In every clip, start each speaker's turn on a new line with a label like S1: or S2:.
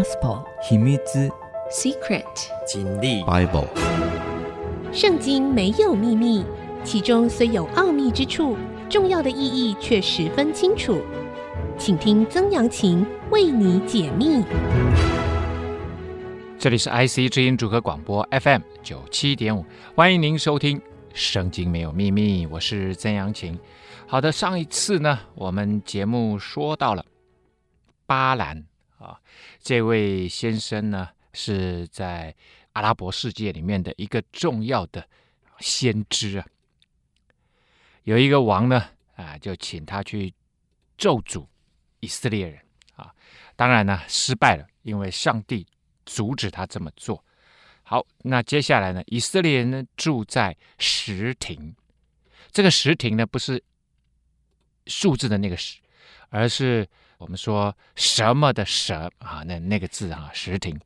S1: Gospel
S2: 秘密
S3: Secret
S4: 经历
S2: Bible
S5: 圣经没有秘密，其中虽有奥秘之处，重要的意义却十分清楚。请听曾阳晴为你解密。
S6: 这里是 IC 之音主客广播 FM 九七点五，欢迎您收听《圣经没有秘密》，我是曾阳晴。好的，上一次呢，我们节目说到了巴兰啊，这位先生呢是在阿拉伯世界里面的一个重要的先知啊。有一个王呢啊，就请他去咒诅以色列人啊，当然呢失败了，因为上帝。阻止他这么做。好，那接下来呢？以色列人呢住在石亭，这个石亭呢不是数字的那个石，而是我们说什么的什啊，那那个字啊，石亭。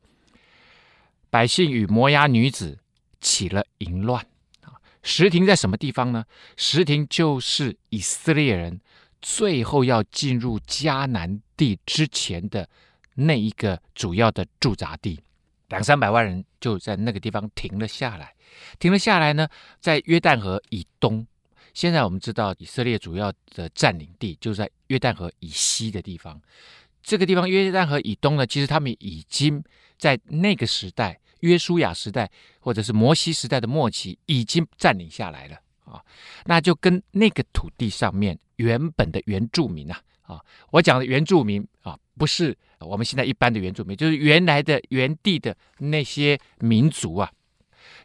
S6: 百姓与摩押女子起了淫乱啊。石亭在什么地方呢？石亭就是以色列人最后要进入迦南地之前的。那一个主要的驻扎地，两三百万人就在那个地方停了下来。停了下来呢，在约旦河以东。现在我们知道，以色列主要的占领地就在约旦河以西的地方。这个地方约旦河以东呢，其实他们已经在那个时代，约书亚时代或者是摩西时代的末期，已经占领下来了啊。那就跟那个土地上面原本的原住民啊。啊，我讲的原住民啊，不是我们现在一般的原住民，就是原来的原地的那些民族啊，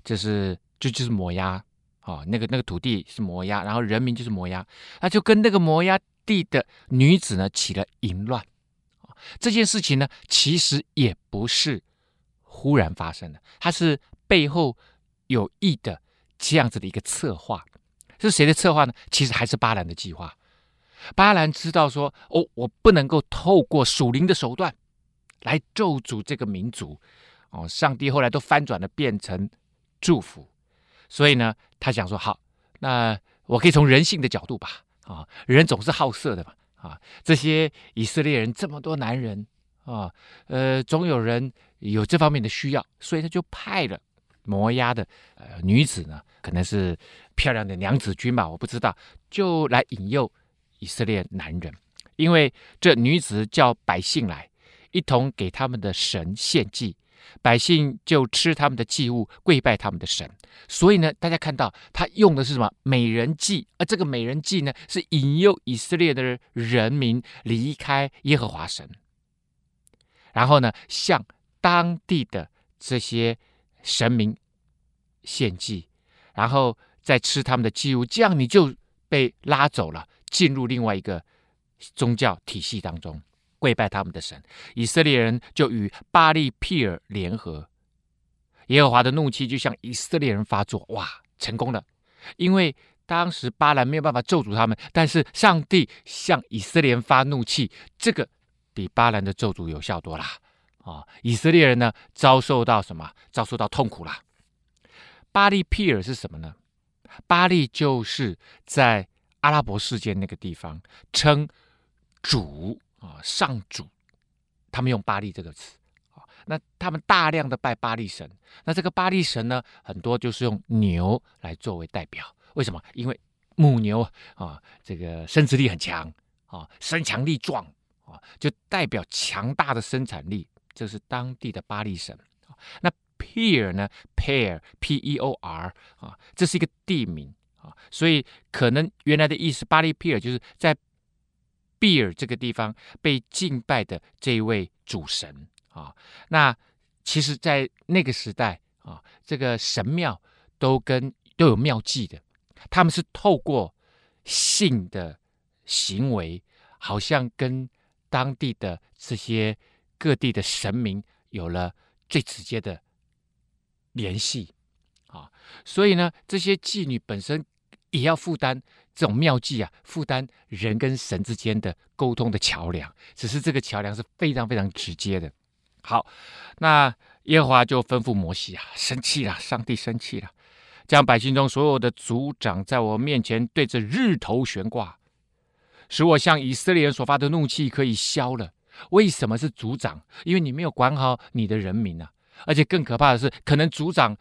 S6: 就是就就是摩押啊，那个那个土地是摩押，然后人民就是摩押，那就跟那个摩押地的女子呢起了淫乱。这件事情呢，其实也不是忽然发生的，它是背后有意的这样子的一个策划。是谁的策划呢？其实还是巴兰的计划。巴兰知道说：“哦，我不能够透过属灵的手段来咒诅这个民族。哦，上帝后来都翻转了，变成祝福。所以呢，他想说：好，那我可以从人性的角度吧。啊，人总是好色的嘛。啊，这些以色列人这么多男人啊，呃，总有人有这方面的需要，所以他就派了摩押的呃女子呢，可能是漂亮的娘子军吧，我不知道，就来引诱。”以色列男人，因为这女子叫百姓来，一同给他们的神献祭，百姓就吃他们的祭物，跪拜他们的神。所以呢，大家看到他用的是什么美人计？而这个美人计呢，是引诱以色列的人民离开耶和华神，然后呢，向当地的这些神明献祭，然后再吃他们的祭物，这样你就被拉走了。进入另外一个宗教体系当中，跪拜他们的神，以色列人就与巴力毗尔联合，耶和华的怒气就向以色列人发作，哇，成功了！因为当时巴兰没有办法咒诅他们，但是上帝向以色列人发怒气，这个比巴兰的咒诅有效多了啊！以色列人呢，遭受到什么？遭受到痛苦了。巴力毗尔是什么呢？巴力就是在。阿拉伯世界那个地方称主啊，上主，他们用巴利这个词啊，那他们大量的拜巴利神，那这个巴利神呢，很多就是用牛来作为代表，为什么？因为母牛啊，这个生殖力很强啊，身强力壮啊，就代表强大的生产力，这是当地的巴利神。那 Peer 呢，Peor P E O R 啊，这是一个地名。啊，所以可能原来的意思，巴利 Peer 就是在比尔这个地方被敬拜的这一位主神啊。那其实，在那个时代啊，这个神庙都跟都有庙祭的，他们是透过性的行为，好像跟当地的这些各地的神明有了最直接的联系。啊，所以呢，这些妓女本身也要负担这种妙计啊，负担人跟神之间的沟通的桥梁。只是这个桥梁是非常非常直接的。好，那耶和华就吩咐摩西啊，生气了，上帝生气了，将百姓中所有的族长在我面前对着日头悬挂，使我向以色列人所发的怒气可以消了。为什么是族长？因为你没有管好你的人民啊！而且更可怕的是，可能族长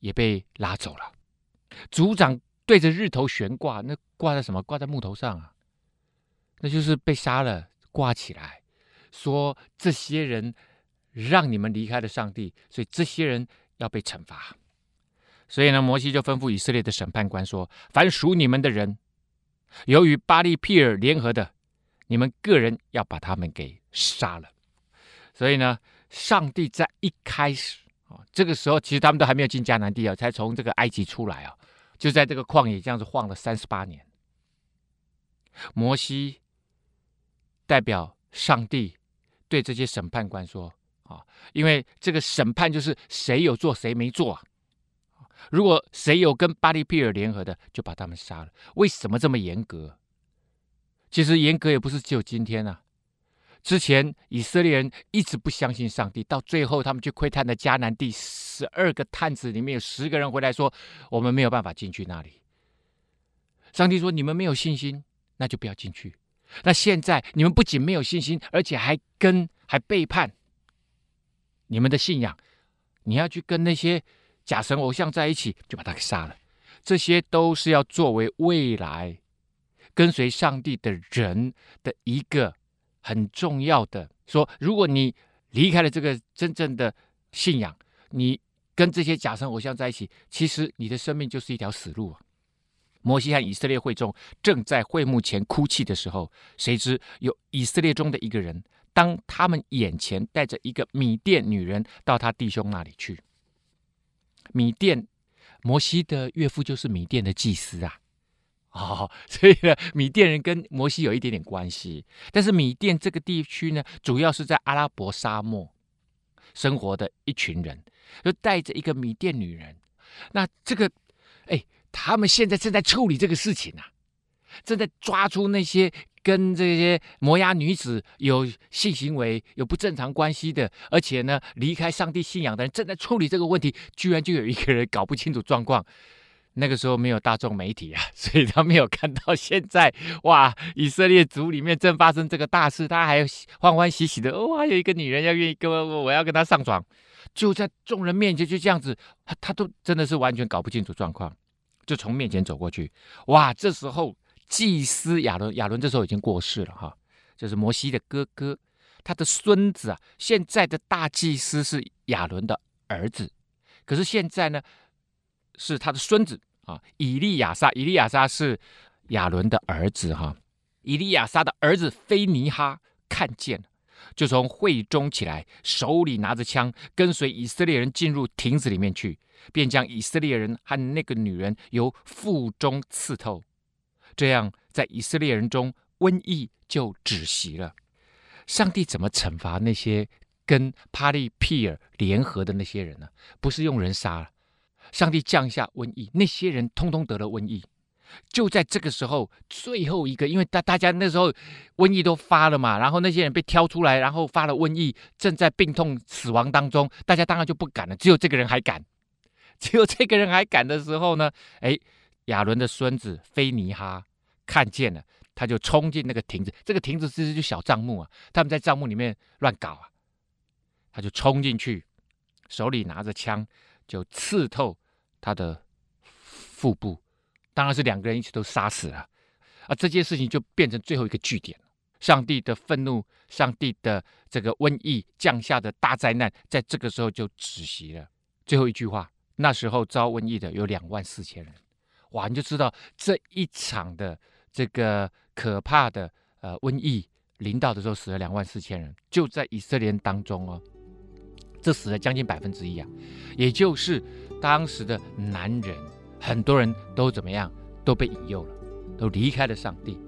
S6: 也被拉走了。族长对着日头悬挂，那挂在什么？挂在木头上啊？那就是被杀了，挂起来，说这些人让你们离开了上帝，所以这些人要被惩罚。所以呢，摩西就吩咐以色列的审判官说：“凡属你们的人，由于巴力毗珥联合的，你们个人要把他们给杀了。”所以呢，上帝在一开始啊，这个时候其实他们都还没有进迦南地啊，才从这个埃及出来啊，就在这个旷野这样子晃了三十八年。摩西。代表上帝对这些审判官说：“啊，因为这个审判就是谁有做谁没做啊。如果谁有跟巴力毗珥联合的，就把他们杀了。为什么这么严格？其实严格也不是只有今天啊。之前以色列人一直不相信上帝，到最后他们去窥探的迦南地，十二个探子里面有十个人回来说，我们没有办法进去那里。上帝说：你们没有信心，那就不要进去。”那现在你们不仅没有信心，而且还跟还背叛你们的信仰，你要去跟那些假神偶像在一起，就把他给杀了。这些都是要作为未来跟随上帝的人的一个很重要的说，如果你离开了这个真正的信仰，你跟这些假神偶像在一起，其实你的生命就是一条死路啊。摩西和以色列会众正在会幕前哭泣的时候，谁知有以色列中的一个人，当他们眼前带着一个米甸女人到他弟兄那里去。米甸，摩西的岳父就是米甸的祭司啊，哦，所以呢，米甸人跟摩西有一点点关系。但是米甸这个地区呢，主要是在阿拉伯沙漠生活的一群人，就带着一个米甸女人。那这个，哎。他们现在正在处理这个事情啊，正在抓出那些跟这些摩押女子有性行为、有不正常关系的，而且呢离开上帝信仰的人，正在处理这个问题。居然就有一个人搞不清楚状况。那个时候没有大众媒体啊，所以他没有看到现在哇，以色列族里面正发生这个大事，他还欢欢喜喜的哦，有一个女人要愿意跟我，我要跟她上床，就在众人面前就这样子，他他都真的是完全搞不清楚状况。就从面前走过去，哇！这时候祭司亚伦，亚伦这时候已经过世了哈，就是摩西的哥哥，他的孙子啊。现在的大祭司是亚伦的儿子，可是现在呢，是他的孙子啊，以利亚撒。以利亚撒是亚伦的儿子哈。以利亚撒的儿子非尼哈看见，就从会中起来，手里拿着枪，跟随以色列人进入亭子里面去。便将以色列人和那个女人由腹中刺透，这样在以色列人中瘟疫就止息了。上帝怎么惩罚那些跟帕利皮尔联合的那些人呢？不是用人杀了，上帝降下瘟疫，那些人通通得了瘟疫。就在这个时候，最后一个，因为大大家那时候瘟疫都发了嘛，然后那些人被挑出来，然后发了瘟疫，正在病痛死亡当中，大家当然就不敢了，只有这个人还敢。只有这个人还敢的时候呢，哎，亚伦的孙子菲尼哈看见了，他就冲进那个亭子。这个亭子其实就小帐幕啊，他们在帐幕里面乱搞啊，他就冲进去，手里拿着枪，就刺透他的腹部。当然是两个人一起都杀死了啊！这件事情就变成最后一个据点。上帝的愤怒，上帝的这个瘟疫降下的大灾难，在这个时候就止息了。最后一句话。那时候遭瘟疫的有两万四千人，哇！你就知道这一场的这个可怕的呃瘟疫临到的时候，死了两万四千人，就在以色列当中哦，这死了将近百分之一啊，也就是当时的男人，很多人都怎么样，都被引诱了，都离开了上帝，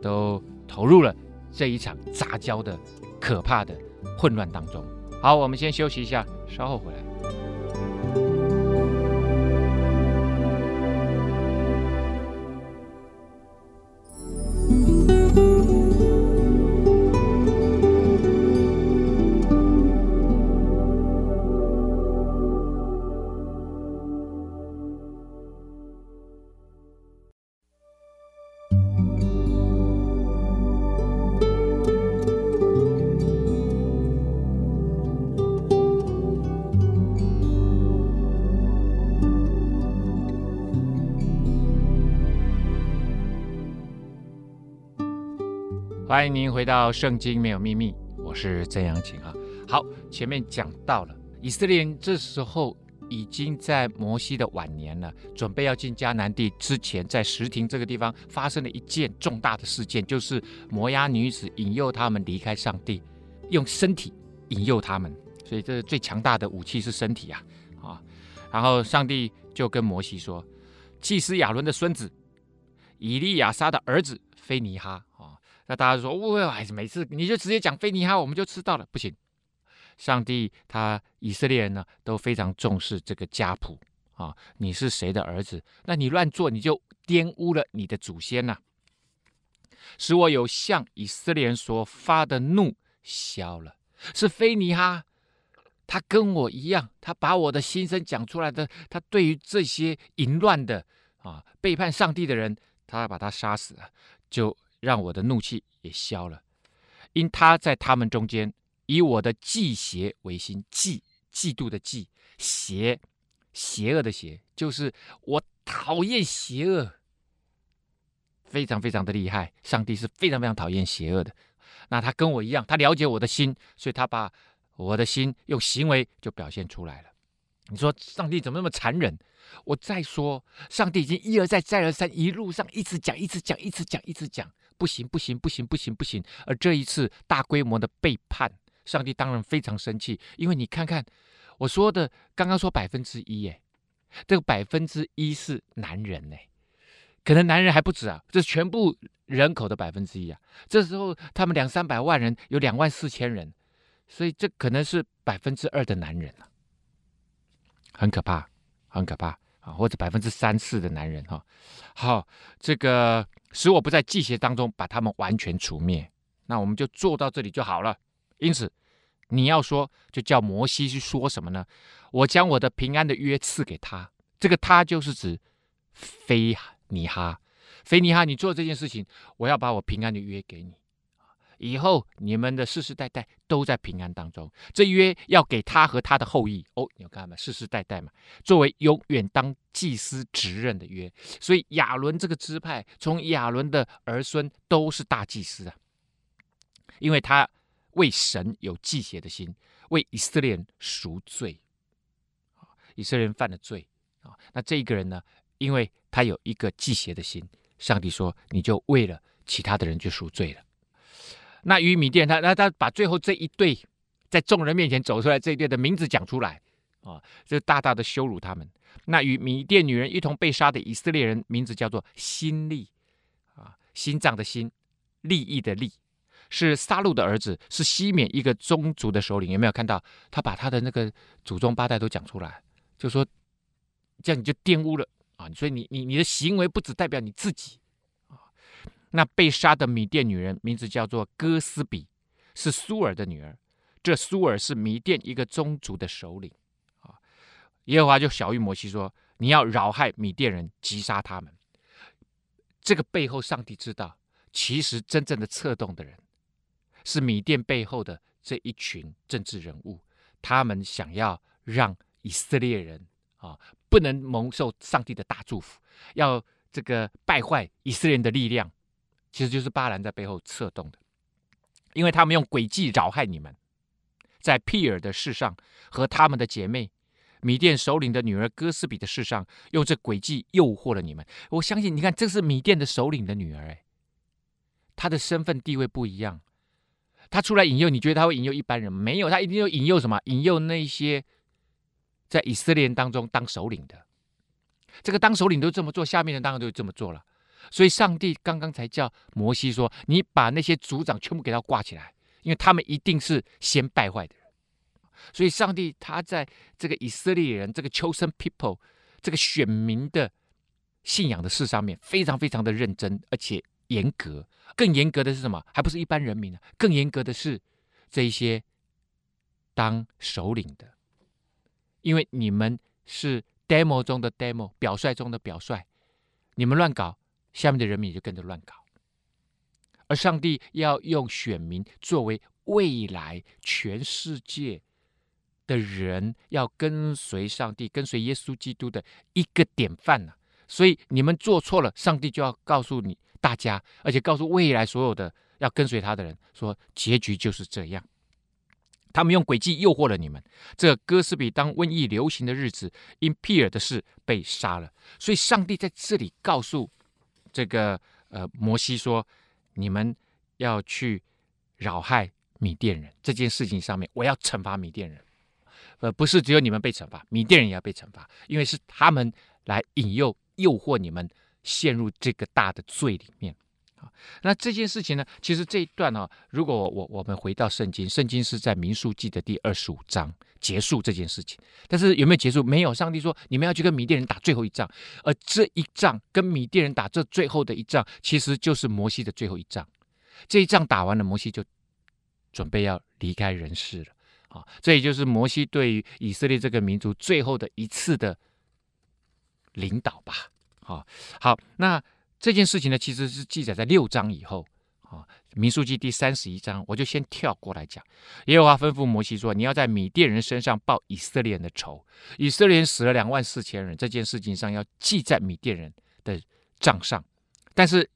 S6: 都投入了这一场杂交的可怕的混乱当中。好，我们先休息一下，稍后回来。欢迎您回到《圣经没有秘密》，我是曾阳晴啊。好，前面讲到了以色列人这时候已经在摩西的晚年了，准备要进迦南地之前，在石亭这个地方发生了一件重大的事件，就是摩押女子引诱他们离开上帝，用身体引诱他们，所以这最强大的武器是身体啊啊！然后上帝就跟摩西说，祭司亚伦的孙子以利亚撒的儿子非尼哈啊。那大家说，哇，还是每次你就直接讲非尼哈，我们就知道了。不行，上帝他以色列人呢都非常重视这个家谱啊。你是谁的儿子？那你乱做，你就玷污了你的祖先呐、使我有向以色列人所发的怒消了。是非尼哈，他跟我一样，他把我的心声讲出来的。他对于这些淫乱的啊背叛上帝的人，他把他杀死了，就。让我的怒气也消了，因他在他们中间以我的忌邪为心，忌嫉妒的忌，邪邪恶的邪，就是我讨厌邪恶，非常非常的厉害。上帝是非常非常讨厌邪恶的。那他跟我一样，他了解我的心，所以他把我的心用行为就表现出来了。你说上帝怎么那么残忍？我再说，上帝已经一而再再而三，一路上一直讲，一直讲，一直讲，一直讲。不行不行不行不行不行！而这一次大规模的背叛，上帝当然非常生气，因为你看看我说的，刚刚说百分之一，哎，这个百分之一是男人呢，可能男人还不止啊，这是全部人口的百分之一啊。这时候他们两三百万人，有两万四千人，所以这可能是百分之二的男人啊，很可怕，很可怕啊，或者百分之三四的男人哈。好，这个。使我不在忌邪当中把他们完全除灭，那我们就做到这里就好了。因此，你要说，就叫摩西去说什么呢？我将我的平安的约赐给他，这个他就是指非尼哈，非尼哈，你做这件事情，我要把我平安的约给你。以后你们的世世代代都在平安当中，这约要给他和他的后裔哦，你有看吗？世世代代嘛，作为永远当祭司职任的约。所以亚伦这个支派，从亚伦的儿孙都是大祭司啊，因为他为神有祭邪的心，为以色列人赎罪。以色列人犯了罪啊，那这一个人呢，因为他有一个祭邪的心，上帝说你就为了其他的人去赎罪了。那与米甸他那他把最后这一对在众人面前走出来这一对的名字讲出来啊，就大大的羞辱他们。那与米甸女人一同被杀的以色列人名字叫做心利啊，心脏的心，利益的利，是杀戮的儿子，是西缅一个宗族的首领。有没有看到他把他的那个祖宗八代都讲出来？就说这样你就玷污了啊！所以你你你的行为不只代表你自己。那被杀的米甸女人名字叫做哥斯比，是苏尔的女儿。这苏尔是米甸一个宗族的首领啊。耶和华就晓諭摩西说：“你要扰害米甸人，击杀他们。”这个背后，上帝知道，其实真正的策动的人是米甸背后的这一群政治人物，他们想要让以色列人啊不能蒙受上帝的大祝福，要这个败坏以色列人的力量。其实就是巴兰在背后策动的，因为他们用诡计扰害你们，在庇尔的事上和他们的姐妹米甸首领的女儿哥斯比的事上，用这诡计诱惑了你们。我相信，你看，这是米甸的首领的女儿，哎，她的身份地位不一样，她出来引诱，你觉得她会引诱一般人？没有，她一定要引诱什么？引诱那些在以色列人当中当首领的。这个当首领都这么做，下面的当然都这么做了。所以，上帝刚刚才叫摩西说：“你把那些族长全部给他挂起来，因为他们一定是先败坏的。”所以，上帝他在这个以色列人、这个 chosen people、这个选民的信仰的事上面，非常非常的认真，而且严格。更严格的是什么？还不是一般人民呢？更严格的是这一些当首领的，因为你们是 demo 中的 demo，表率中的表率，你们乱搞。下面的人民也就跟着乱搞，而上帝要用选民作为未来全世界的人要跟随上帝、跟随耶稣基督的一个典范呢、所以你们做错了，上帝就要告诉你大家，而且告诉未来所有的要跟随他的人说，结局就是这样。他们用诡计诱惑了你们。这哥斯比当瘟疫流行的日子，因庇尔的事被杀了。所以上帝在这里告诉这个呃摩西说：“你们要去扰害米甸人这件事情上面，我要惩罚米甸人。呃，不是只有你们被惩罚，米甸人也要被惩罚，因为是他们来引诱、诱惑你们陷入这个大的罪里面。”那这件事情呢？其实这一段呢、如果我我们回到圣经，圣经是在民数记的第二十五章结束这件事情。但是有没有结束？没有。上帝说你们要去跟米甸人打最后一仗，而这一仗跟米甸人打这最后的一仗，其实就是摩西的最后一仗。这一仗打完了，摩西就准备要离开人世了。啊，这也就是摩西对于以色列这个民族最后的一次的领导吧。好，好，那。这件事情呢，其实是记载在六章以后啊，《民数记》第三十一章，我就先跳过来讲。耶和华吩咐摩西说：“你要在米甸人身上报以色列人的仇。以色列人死了两万四千人，这件事情上要记在米甸人的账上。但是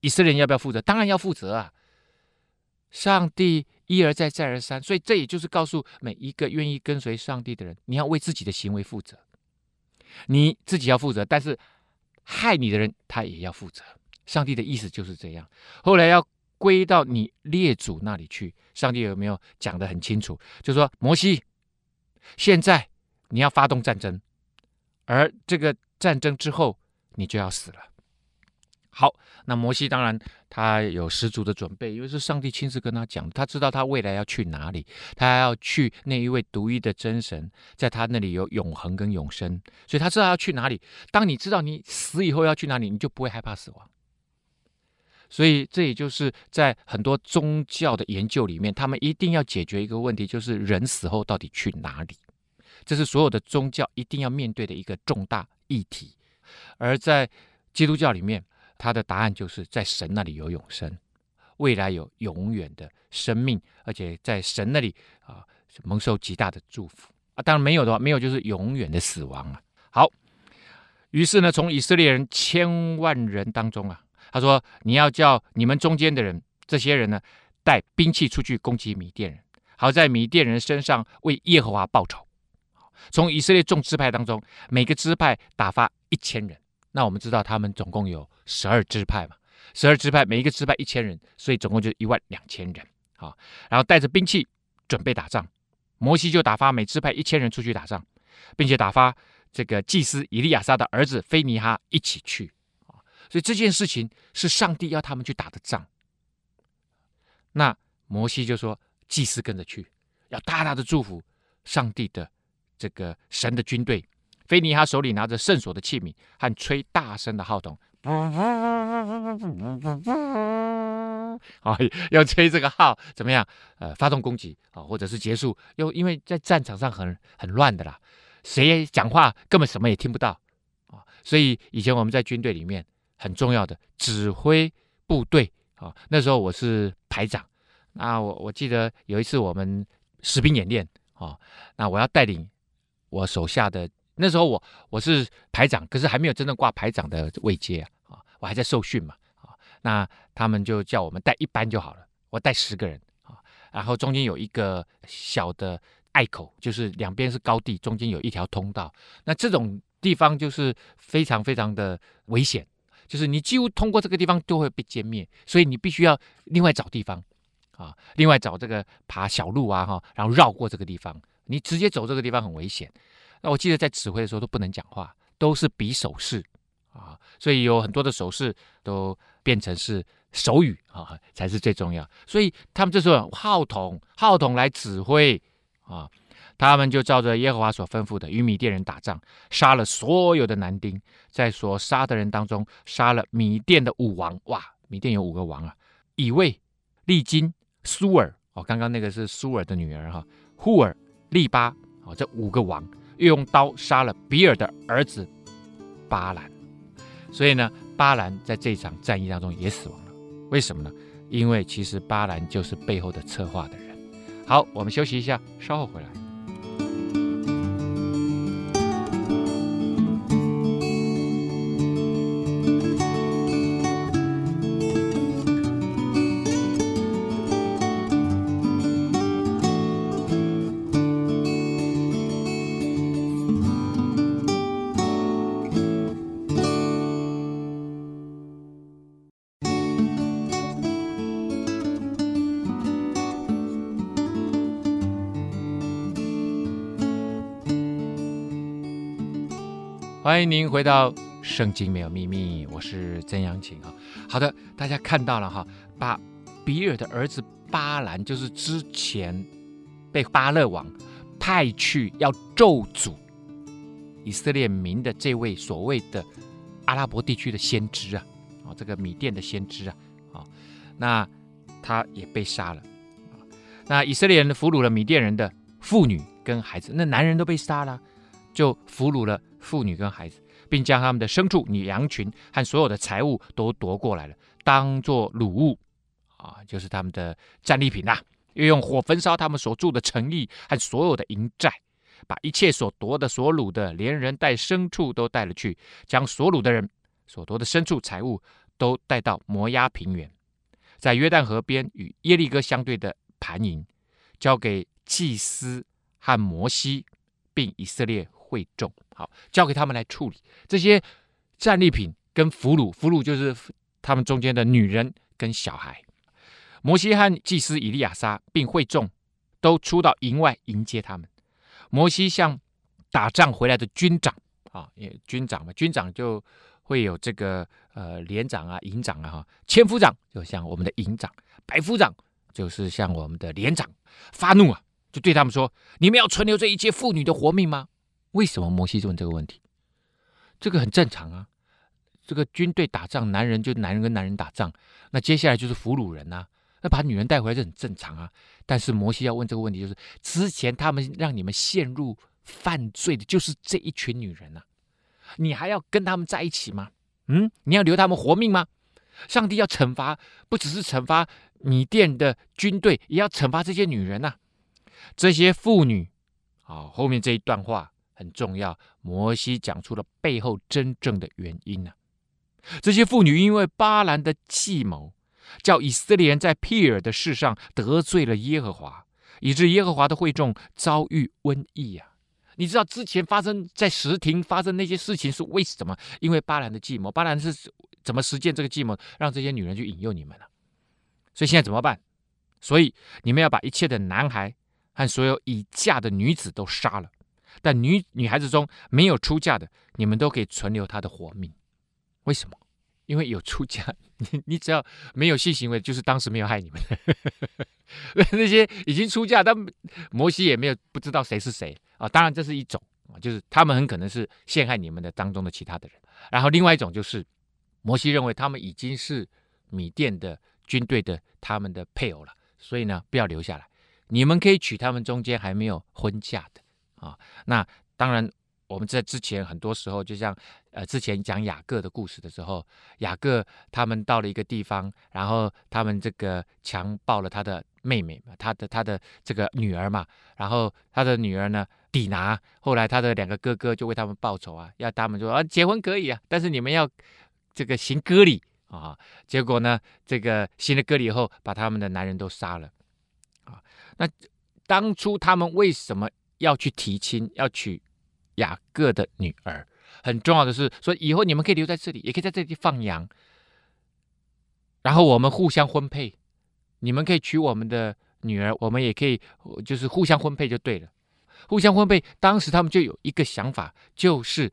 S6: 以色列人要不要负责？当然要负责啊！上帝一而再，再而三，所以这也就是告诉每一个愿意跟随上帝的人，你要为自己的行为负责，你自己要负责，但是。”害你的人，他也要负责。上帝的意思就是这样。后来要归到你列祖那里去。上帝有没有讲得很清楚？就说，摩西，现在你要发动战争，而这个战争之后，你就要死了。好，那摩西当然他有十足的准备，因为是上帝亲自跟他讲，他知道他未来要去哪里，他要去那一位独一的真神，在他那里有永恒跟永生，所以他知道要去哪里。当你知道你死以后要去哪里，你就不会害怕死亡。所以这也就是在很多宗教的研究里面，他们一定要解决一个问题，就是人死后到底去哪里？这是所有的宗教一定要面对的一个重大议题。而在基督教里面，他的答案就是在神那里有永生，未来有永远的生命，而且在神那里啊蒙受极大的祝福啊。当然没有的话，没有就是永远的死亡啊。好，于是呢，从以色列人千万人当中啊，他说你要叫你们中间的人，这些人呢带兵器出去攻击米甸人，好在米甸人身上为耶和华报仇。从以色列众支派当中，每个支派打发一千人。那我们知道他们总共有十二支派嘛，十二支派每一个支派一千人，所以总共就一万两千人啊。然后带着兵器准备打仗，摩西就打发每支派一千人出去打仗，并且打发这个祭司以利亚撒的儿子非尼哈一起去啊。所以这件事情是上帝要他们去打的仗。那摩西就说，祭司跟着去，要大大的祝福上帝的这个神的军队。菲尼哈手里拿着圣所的器皿和吹大声的号筒，啊，要吹这个号怎么样？呃，发动攻击啊，或者是结束？又因为在战场上很很乱的啦，谁讲话根本什么也听不到啊，所以以前我们在军队里面很重要的指挥部队啊，那时候我是排长，那我我记得有一次我们实兵演练啊，那我要带领我手下的。那时候我我是排长，可是还没有真正挂排长的位阶啊，我还在受训嘛，啊，那他们就叫我们带一班就好了，我带十个人啊，然后中间有一个小的隘口，就是两边是高地，中间有一条通道，那这种地方就是非常非常的危险，就是你几乎通过这个地方都会被歼灭，所以你必须要另外找地方啊，另外找这个爬小路啊哈，然后绕过这个地方，你直接走这个地方很危险。那我记得在指挥的时候都不能讲话，都是比手势啊，所以有很多的手势都变成是手语啊，才是最重要。所以他们这时候号筒号筒来指挥啊，他们就照着耶和华所吩咐的与米甸人打仗，杀了所有的男丁，在所杀的人当中杀了米甸的五王。哇，米甸有五个王啊，以卫、利金、苏尔哦，刚刚那个是苏尔的女儿哈，护尔、利巴哦，这五个王。又用刀杀了比尔的儿子巴兰，所以呢，巴兰在这场战役当中也死亡了。为什么呢？因为其实巴兰就是背后的策划的人。好，我们休息一下，稍后回来。欢迎您回到《圣经没有秘密》，我是曾阳晴啊。好的，大家看到了哈，把比尔的儿子巴兰，就是之前被巴勒王派去要咒诅以色列民的这位所谓的阿拉伯地区的先知啊，啊，这个米甸的先知啊，啊，那他也被杀了。那以色列人俘虏了米甸人的妇女跟孩子，那男人都被杀了，就俘虏了。妇女跟孩子，并将他们的牲畜、女羊群和所有的财物都夺过来了，当做掳物啊，就是他们的战利品呐、又用火焚烧他们所住的城邑和所有的营寨，把一切所夺的、所掳的，连人带牲畜都带了去，将所掳的人所夺的牲畜财物都带到摩押平原，在约旦河边与耶利哥相对的盘营，交给祭司和摩西，并以色列会众。好，交给他们来处理这些战利品跟俘虏，俘虏就是他们中间的女人跟小孩。摩西和祭司以利亚撒并会众都出到营外迎接他们。摩西向打仗回来的军长啊，也军长嘛，军长就会有这个呃连长啊、营长啊哈，千夫长就像我们的营长，百夫长就是像我们的连长，发怒啊，就对他们说：你们要存留这一切妇女的活命吗？为什么摩西问这个问题？这个很正常啊。这个军队打仗，男人就男人跟男人打仗，那接下来就是俘虏人啊。那把女人带回来就很正常啊。但是摩西要问这个问题，就是之前他们让你们陷入犯罪的，就是这一群女人啊。你还要跟他们在一起吗？嗯，你要留他们活命吗？上帝要惩罚，不只是惩罚米甸的军队，也要惩罚这些女人呐、这些妇女，好，后面这一段话。很重要，摩西讲出了背后真正的原因呢、这些妇女因为巴兰的计谋，叫以色列人在庇尔的事上得罪了耶和华，以致耶和华的会众遭遇瘟疫呀、啊。你知道之前发生在石亭发生那些事情是为什么？因为巴兰的计谋，巴兰是怎么实践这个计谋，让这些女人去引诱你们呢、所以现在怎么办？所以你们要把一切的男孩和所有已嫁的女子都杀了。但女女孩子中没有出嫁的，你们都可以存留她的活命。为什么？因为有出嫁，你你只要没有性行为，就是当时没有害你们。那些已经出嫁，但摩西也没有不知道谁是谁啊。当然这是一种啊，就是他们很可能是陷害你们的当中的其他的人。然后另外一种就是，摩西认为他们已经是米甸的军队的他们的配偶了，所以呢，不要留下来。你们可以娶他们中间还没有婚嫁的。啊，那当然，我们在之前很多时候，就像呃，之前讲雅各的故事的时候，雅各他们到了一个地方，然后他们这个强暴了他的妹妹，他的他的这个女儿嘛，然后他的女儿呢，底拿，后来他的两个哥哥就为他们报仇啊，要他们说啊，结婚可以啊，但是你们要这个行割礼啊，结果呢，这个行了割礼以后，把他们的男人都杀了啊，那当初他们为什么？要去提亲，要娶雅各的女儿。很重要的是，说以后你们可以留在这里，也可以在这里放羊。然后我们互相婚配，你们可以娶我们的女儿，我们也可以就是互相婚配就对了。互相婚配，当时他们就有一个想法，就是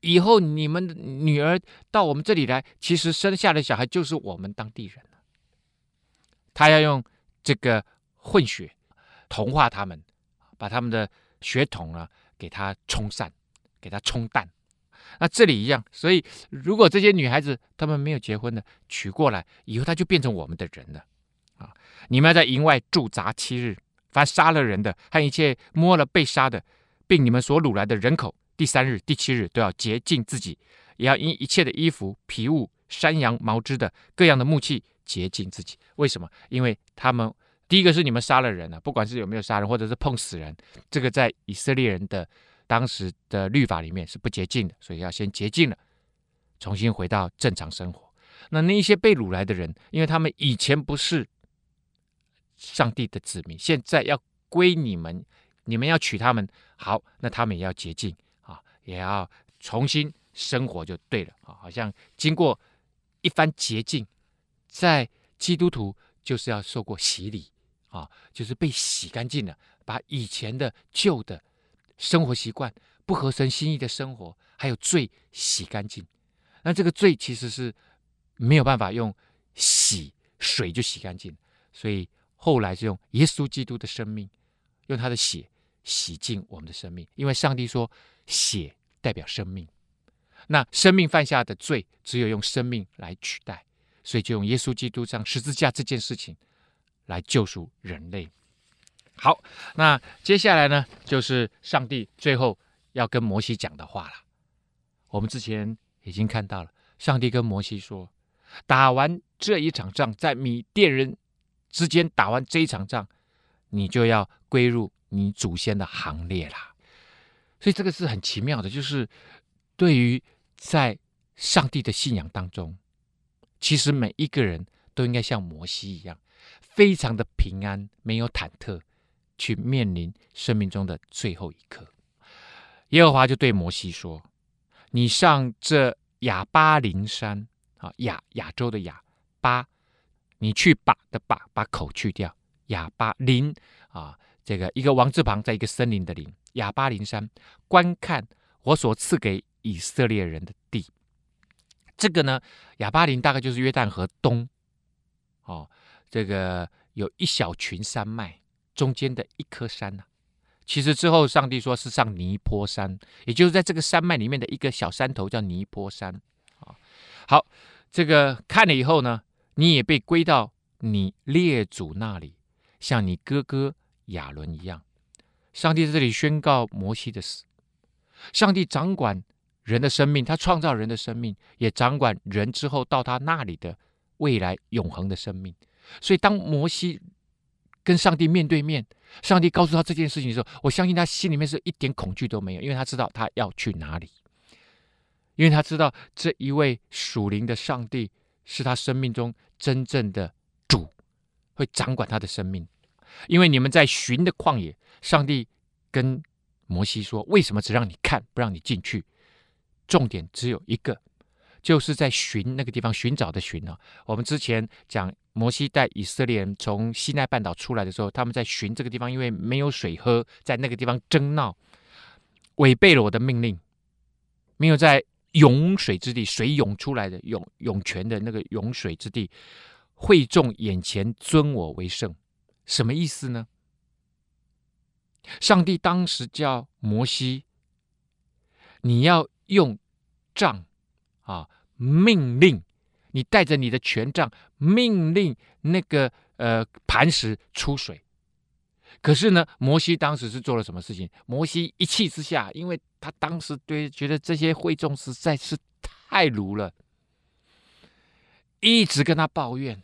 S6: 以后你们女儿到我们这里来，其实生下的小孩就是我们当地人。他要用这个混血同化他们。把他们的血统呢，给他冲散，给他冲淡。那这里一样，所以如果这些女孩子她们没有结婚的娶过来以后，她就变成我们的人了啊！你们要在营外驻扎七日，凡杀了人的和一切摸了被杀的，并你们所掳来的人口，第三日、第七日都要洁净自己，也要因一切的衣服、皮物、山羊毛织的各样的木器洁净自己。为什么？因为他们。第一个是你们杀了人了，不管是有没有杀人，或者是碰死人，这个在以色列人的当时的律法里面是不洁净的，所以要先洁净了，重新回到正常生活。那那一些被掳来的人，因为他们以前不是上帝的子民，现在要归你们，你们要娶他们，好，那他们也要洁净啊，也要重新生活就对了啊，好像经过一番洁净，在基督徒就是要受过洗礼。啊，就是被洗干净了，把以前的旧的生活习惯、不合神心意的生活，还有罪洗干净。那这个罪其实是没有办法用洗水就洗干净，所以后来是用耶稣基督的生命，用他的血洗净我们的生命。因为上帝说，血代表生命，那生命犯下的罪，只有用生命来取代，所以就用耶稣基督上十字架这件事情来救赎人类。好，那接下来呢，就是上帝最后要跟摩西讲的话了。我们之前已经看到了，上帝跟摩西说：“打完这一场仗，在米甸人之间打完这一场仗，你就要归入你祖先的行列了。”所以这个是很奇妙的，就是对于在上帝的信仰当中，其实每一个人都应该像摩西一样，非常的平安，没有忐忑。去面临生命中的最后一刻，耶和华就对摩西说：“你上这亚巴林山啊，亚亚洲的亚巴，你去把的把把口去掉，亚巴林啊，这个一个王字旁，在一个森林的林，亚巴林山，观看我所赐给以色列人的地。这个呢，亚巴林大概就是约旦河东，哦，这个有一小群山脉。”中间的一颗山呢、啊，其实之后上帝说是上尼坡山，也就是在这个山脉里面的一个小山头叫尼坡山啊。好，这个看了以后呢，你也被归到你列祖那里，像你哥哥亚伦一样。上帝在这里宣告摩西的死。上帝掌管人的生命，他创造人的生命，也掌管人之后到他那里的未来永恒的生命。所以当摩西。跟上帝面对面，上帝告诉他这件事情的时候，我相信他心里面是一点恐惧都没有，因为他知道他要去哪里，因为他知道这一位属灵的上帝是他生命中真正的主，会掌管他的生命。因为你们在寻的旷野，上帝跟摩西说：“为什么只让你看，不让你进去？”重点只有一个，就是在寻那个地方寻找的寻啊。我们之前讲。摩西带以色列人从西奈半岛出来的时候，他们在寻这个地方，因为没有水喝，在那个地方争闹，违背了我的命令，没有在涌水之地，水涌出来的涌涌泉的那个涌水之地，会众眼前尊我为圣，什么意思呢？上帝当时叫摩西，你要用杖啊，命令。你带着你的权杖，命令那个呃磐石出水。可是呢，摩西当时是做了什么事情？摩西一气之下，因为他当时对觉得这些会众实在是太鲁了，一直跟他抱怨，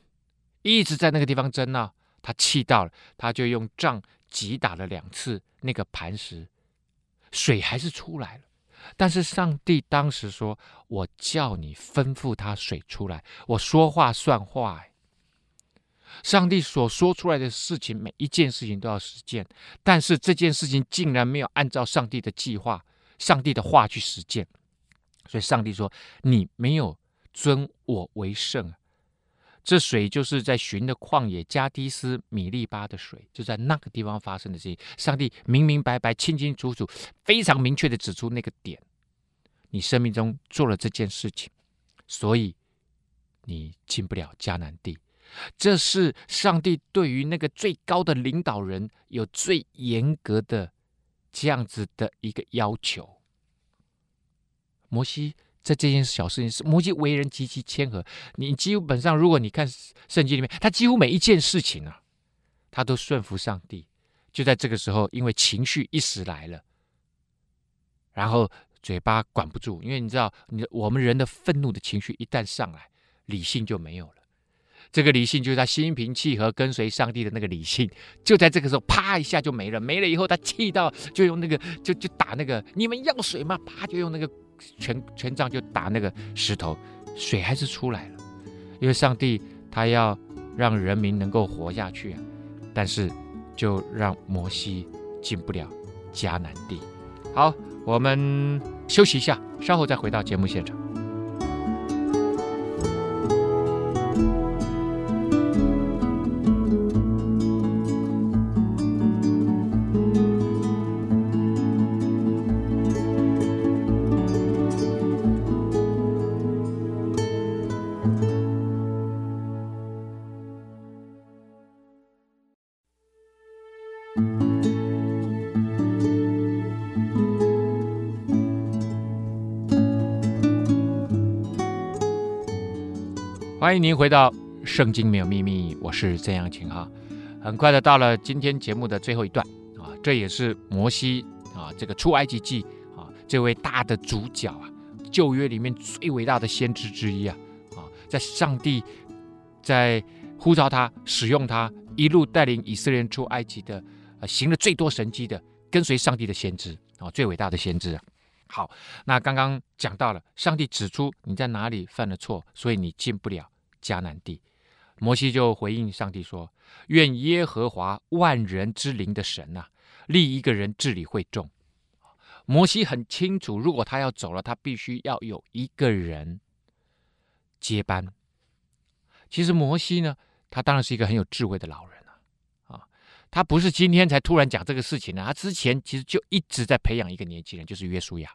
S6: 一直在那个地方争闹。他气到了，他就用杖击打了两次那个磐石，水还是出来了。但是上帝当时说：“我叫你吩咐他水出来，我说话算话。”上帝所说出来的事情，每一件事情都要实践。但是这件事情竟然没有按照上帝的计划、上帝的话去实践，所以上帝说：“你没有尊我为圣啊。”这水就是在寻的旷野加低斯米利巴的水，就在那个地方发生的事情。上帝明明白白、清清楚楚、非常明确地指出那个点，你生命中做了这件事情，所以你进不了迦南地。这是上帝对于那个最高的领导人有最严格的这样子的一个要求。摩西。在这件小事情摩西为人极其谦和，你基本上如果你看圣经里面，他几乎每一件事情啊，他都顺服上帝。就在这个时候，因为情绪一时来了，然后嘴巴管不住，因为你知道，你我们人的愤怒的情绪一旦上来，理性就没有了。这个理性就是他心平气和跟随上帝的那个理性，就在这个时候，啪一下就没了。没了以后，他气到就用那个就就打那个，你们要水吗？啪就用那个。权权杖就打那个石头，水还是出来了。因为上帝他要让人民能够活下去啊，但是就让摩西进不了迦南地。好，我们休息一下，稍后再回到节目现场。欢迎您回到《圣经没有秘密》，我是曾阳晴哈。很快的到了今天节目的最后一段啊，这也是摩西啊这个出埃及记啊这位大的主角啊，旧约里面最伟大的先知之一啊啊，在上帝在呼召他、使用他，一路带领以色列人出埃及的，啊，行了最多神迹的，跟随上帝的先知啊，最伟大的先知啊。好，那刚刚讲到了，上帝指出你在哪里犯了错，所以你进不了迦南地。摩西就回应上帝说：“愿耶和华万人之灵的神呐，立一个人治理会众。”摩西很清楚，如果他要走了，他必须要有一个人接班。其实摩西呢，他当然是一个很有智慧的老人啊，啊，他不是今天才突然讲这个事情呢，他之前其实就一直在培养一个年轻人，就是约书亚。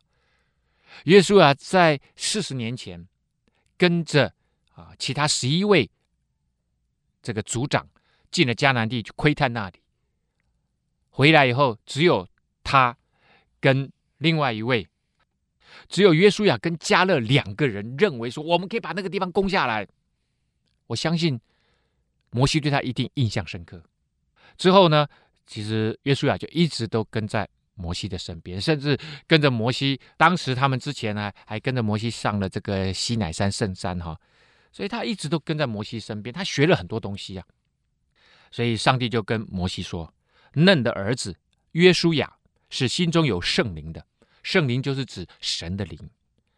S6: 约书亚在四十年前跟着啊其他十一位。这个族长进了迦南地去窥探那里，回来以后，只有他跟另外一位，只有约书亚跟加勒两个人认为说，我们可以把那个地方攻下来。我相信摩西对他一定印象深刻。之后呢，其实约书亚就一直都跟在摩西的身边，甚至跟着摩西。当时他们之前呢，还跟着摩西上了这个西乃山圣山哈。所以他一直都跟在摩西身边，他学了很多东西啊。所以上帝就跟摩西说：“嫩的儿子约书亚是心中有圣灵的，圣灵就是指神的灵，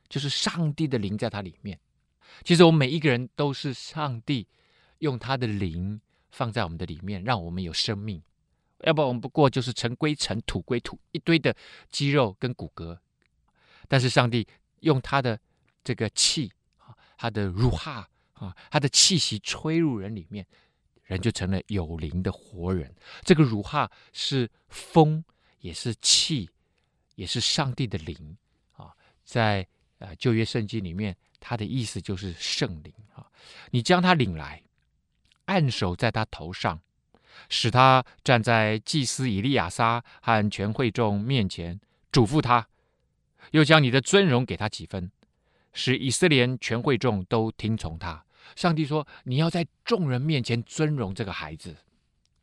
S6: 就是上帝的灵在他里面。其实我们每一个人都是上帝用他的灵放在我们的里面，让我们有生命。要不然我们不过就是尘归尘，土归土，一堆的肌肉跟骨骼。但是上帝用他的这个气。”他的如哈啊，他的气息吹入人里面，人就成了有灵的活人。这个如哈是风，也是气，也是上帝的灵啊。在呃旧约圣经里面，它的意思就是圣灵啊。你将他领来，按手在他头上，使他站在祭司以利亚撒和全会众面前，嘱咐他，又将你的尊荣给他几分。使以色列全会众都听从他。上帝说：“你要在众人面前尊荣这个孩子，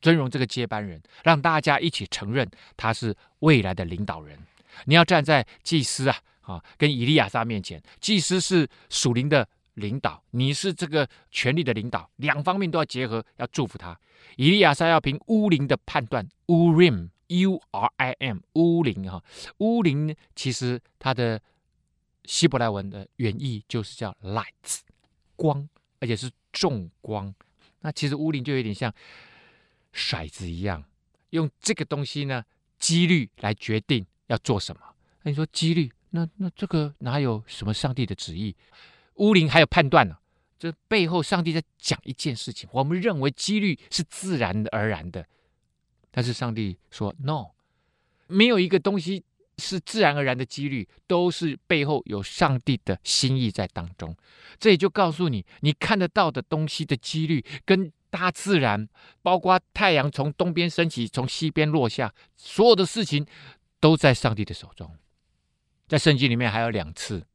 S6: 尊荣这个接班人，让大家一起承认他是未来的领导人。你要站在祭司啊啊跟以利亚撒面前，祭司是属灵的领导，你是这个权力的领导，两方面都要结合，要祝福他。以利亚撒要凭乌灵的判断，Urim U R I M 乌灵哈，乌灵其实他的。希伯来文的原意就是叫 light，光，而且是重光。那其实乌灵就有点像骰子一样，用这个东西呢，几率来决定要做什么。那你说几率，那那这个哪有什么上帝的旨意？乌灵还有判断呢，这背后上帝在讲一件事情。我们认为几率是自然而然的，但是上帝说 no，没有一个东西。是自然而然的几率，都是背后有上帝的心意在当中。这也就告诉你，你看得到的东西的几率，跟大自然，包括太阳从东边升起，从西边落下，所有的事情都在上帝的手中。在圣经里面还有两次，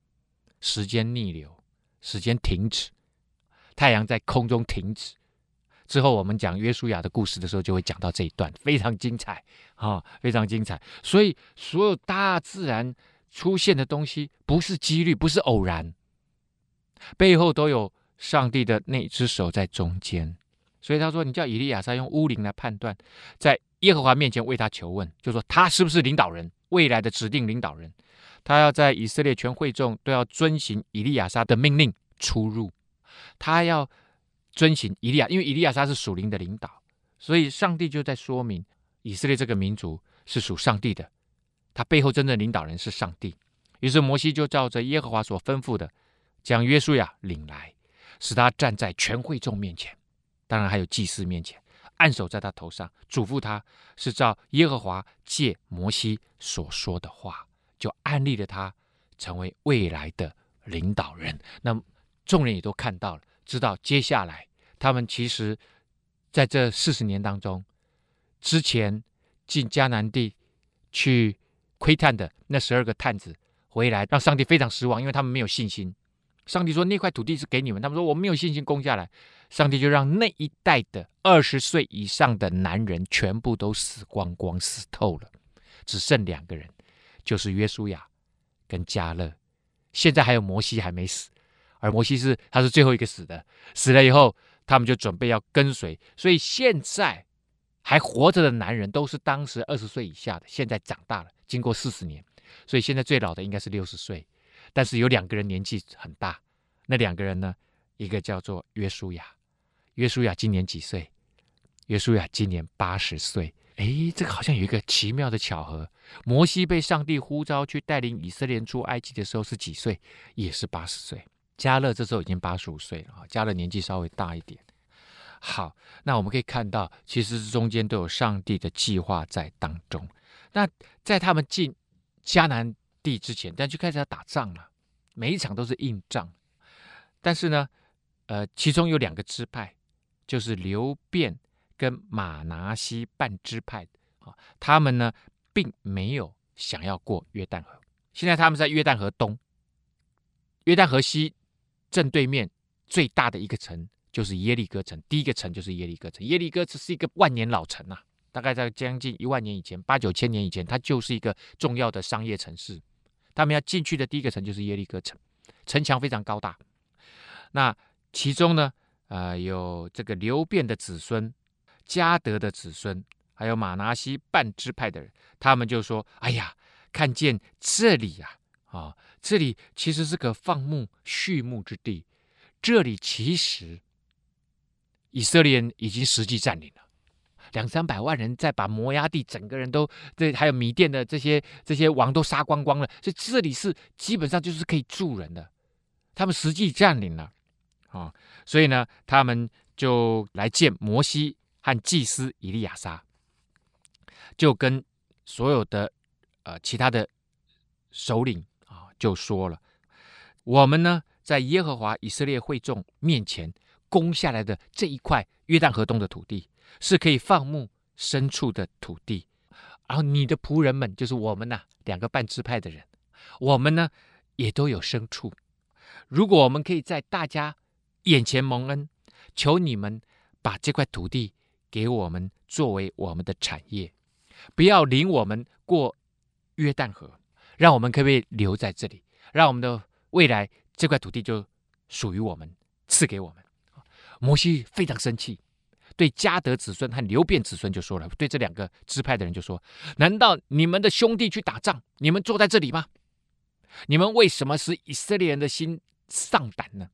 S6: 时间逆流，时间停止，太阳在空中停止。之后我们讲约书亚的故事的时候，就会讲到这一段，非常精彩啊，非常精彩。所以所有大自然出现的东西，不是几率，不是偶然，背后都有上帝的那只手在中间。所以他说：“你叫以利亚撒用乌灵来判断，在耶和华面前为他求问，就说他是不是领导人，未来的指定领导人。他要在以色列全会众都要遵行以利亚撒的命令出入，他要。”遵循以利亚，因为以利亚他是属灵的领导，所以上帝就在说明以色列这个民族是属上帝的，他背后真正领导人是上帝。于是摩西就照着耶和华所吩咐的，将约书亚领来，使他站在全会众面前，当然还有祭司面前，按手在他头上，嘱咐他是照耶和华借摩西所说的话，就安立了他成为未来的领导人。那众人也都看到了。知道接下来，他们其实在这四十年当中，之前进迦南地去窥探的那十二个探子回来，让上帝非常失望，因为他们没有信心。上帝说那块土地是给你们，他们说我没有信心攻下来，上帝就让那一代的二十岁以上的男人全部都死光光，死透了，只剩两个人，就是约书亚跟迦勒。现在还有摩西还没死，而摩西是他是最后一个死的，死了以后他们就准备要跟随，所以现在还活着的男人都是当时二十岁以下的，现在长大了，经过四十年，所以现在最老的应该是六十岁。但是有两个人年纪很大，那两个人呢？一个叫做约书亚，约书亚今年几岁？约书亚今年八十岁。诶，这个好像有一个奇妙的巧合。摩西被上帝呼召去带领以色列人出埃及的时候是几岁？也是八十岁。加勒这时候已经八十五岁了啊，迦勒年纪稍微大一点。好，那我们可以看到，其实中间都有上帝的计划在当中。那在他们进迦南地之前，但就开始要打仗了，每一场都是硬仗。但是呢，呃，其中有两个支派，就是流便跟玛拿西半支派啊，他们呢并没有想要过约旦河。现在他们在约旦河东，约旦河西正对面最大的一个城就是耶利哥城，第一个城就是耶利哥城。耶利哥只是一个万年老城啊，大概在将近一万年以前，八九千年以前，它就是一个重要的商业城市。他们要进去的第一个城就是耶利哥城，城墙非常高大。那其中呢，呃，有这个流便的子孙、迦得的子孙，还有马拿西半支派的人，他们就说：“哎呀，看见这里呀，啊，啊，这里其实是个放牧畜牧之地，这里其实以色列人已经实际占领了。”两三百万人在把摩押地整个人都这还有米甸的这些这些王都杀光光了，所以这里是基本上就是可以住人的，他们实际占领了啊，所以呢，他们就来见摩西和祭司以利亚撒，就跟所有的呃其他的首领就说了，我们呢在耶和华以色列会众面前攻下来的这一块约旦河东的土地。是可以放牧牲畜的土地，然后你的仆人们就是我们呐、两个半支派的人，我们呢也都有牲畜。如果我们可以在大家眼前蒙恩，求你们把这块土地给我们作为我们的产业，不要领我们过约旦河，让我们可不可以留在这里，让我们的未来这块土地就属于我们，赐给我们。摩西非常生气。对迦得子孙和流便子孙就说了，对这两个支派的人就说：难道你们的兄弟去打仗，你们坐在这里吗？你们为什么使以色列人的心丧胆呢？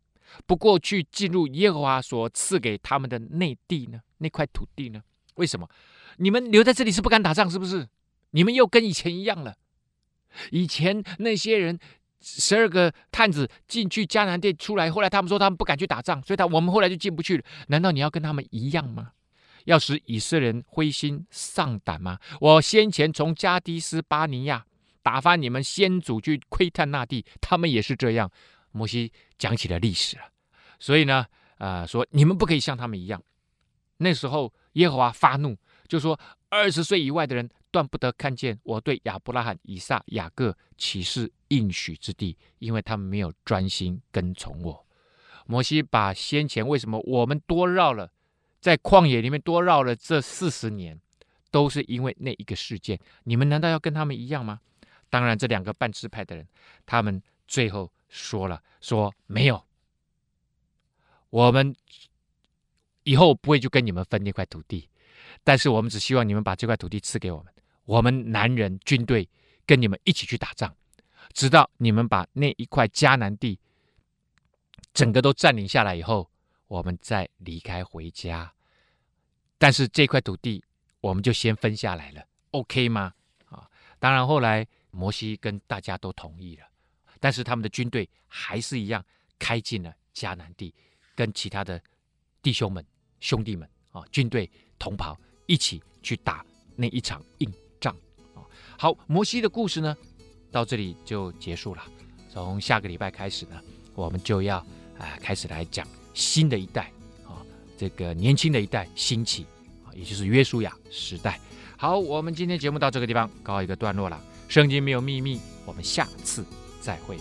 S6: 不过去进入耶和华所赐给他们的内地呢？那块土地呢？为什么？你们留在这里是不敢打仗，是不是？你们又跟以前一样了。以前那些人。十二个探子进去迦南地出来，后来他们说他们不敢去打仗，所以他我们后来就进不去了。难道你要跟他们一样吗？要使以色列人灰心丧胆吗？我先前从加低斯巴尼亚打发你们先祖去窥探那地，他们也是这样。摩西讲起了历史了，所以呢，啊、呃，说你们不可以像他们一样。那时候耶和华发怒，就说二十岁以外的人。断不得看见我对亚伯拉罕、以撒、雅各起誓应许之地，因为他们没有专心跟从我。摩西把先前为什么我们多绕了，在旷野里面多绕了这四十年，都是因为那一个事件。你们难道要跟他们一样吗？当然，这两个半支派的人，他们最后说了：说没有，我们以后不会就跟你们分那块土地，但是我们只希望你们把这块土地赐给我们。我们男人军队跟你们一起去打仗，直到你们把那一块迦南地整个都占领下来以后，我们再离开回家。但是这块土地我们就先分下来了，OK 吗？啊，当然后来摩西跟大家都同意了，但是他们的军队还是一样开进了迦南地，跟其他的弟兄们、兄弟们啊，军队同袍一起去打那一场硬。好，摩西的故事呢，到这里就结束了。从下个礼拜开始呢，我们就要啊、开始来讲新的一代啊，这个年轻的一代兴起啊，也就是约书亚时代。好，我们今天节目到这个地方告一个段落了。圣经没有秘密，我们下次再会。